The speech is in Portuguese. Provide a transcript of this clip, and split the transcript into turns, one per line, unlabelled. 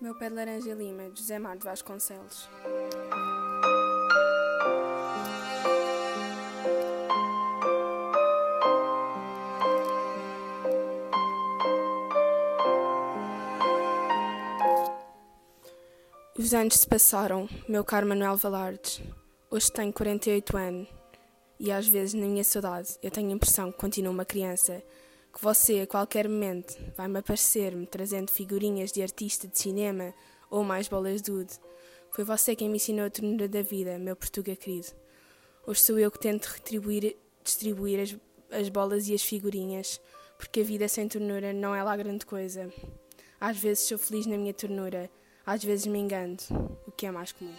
Meu pé de laranja lima, José Mar de Vasconcelos. Os anos se passaram, meu caro Manuel Valardes. Hoje tenho 48 anos e às vezes, na minha saudade, eu tenho a impressão que continuo uma criança. Que você, a qualquer momento, vai-me aparecer-me trazendo figurinhas de artista de cinema ou mais bolas de ude. Foi você quem me ensinou a ternura da vida, meu Portuga querido. Hoje sou eu que tento retribuir, distribuir as, as bolas e as figurinhas, porque a vida sem ternura não é lá grande coisa. Às vezes sou feliz na minha ternura às vezes me engano, o que é mais comum.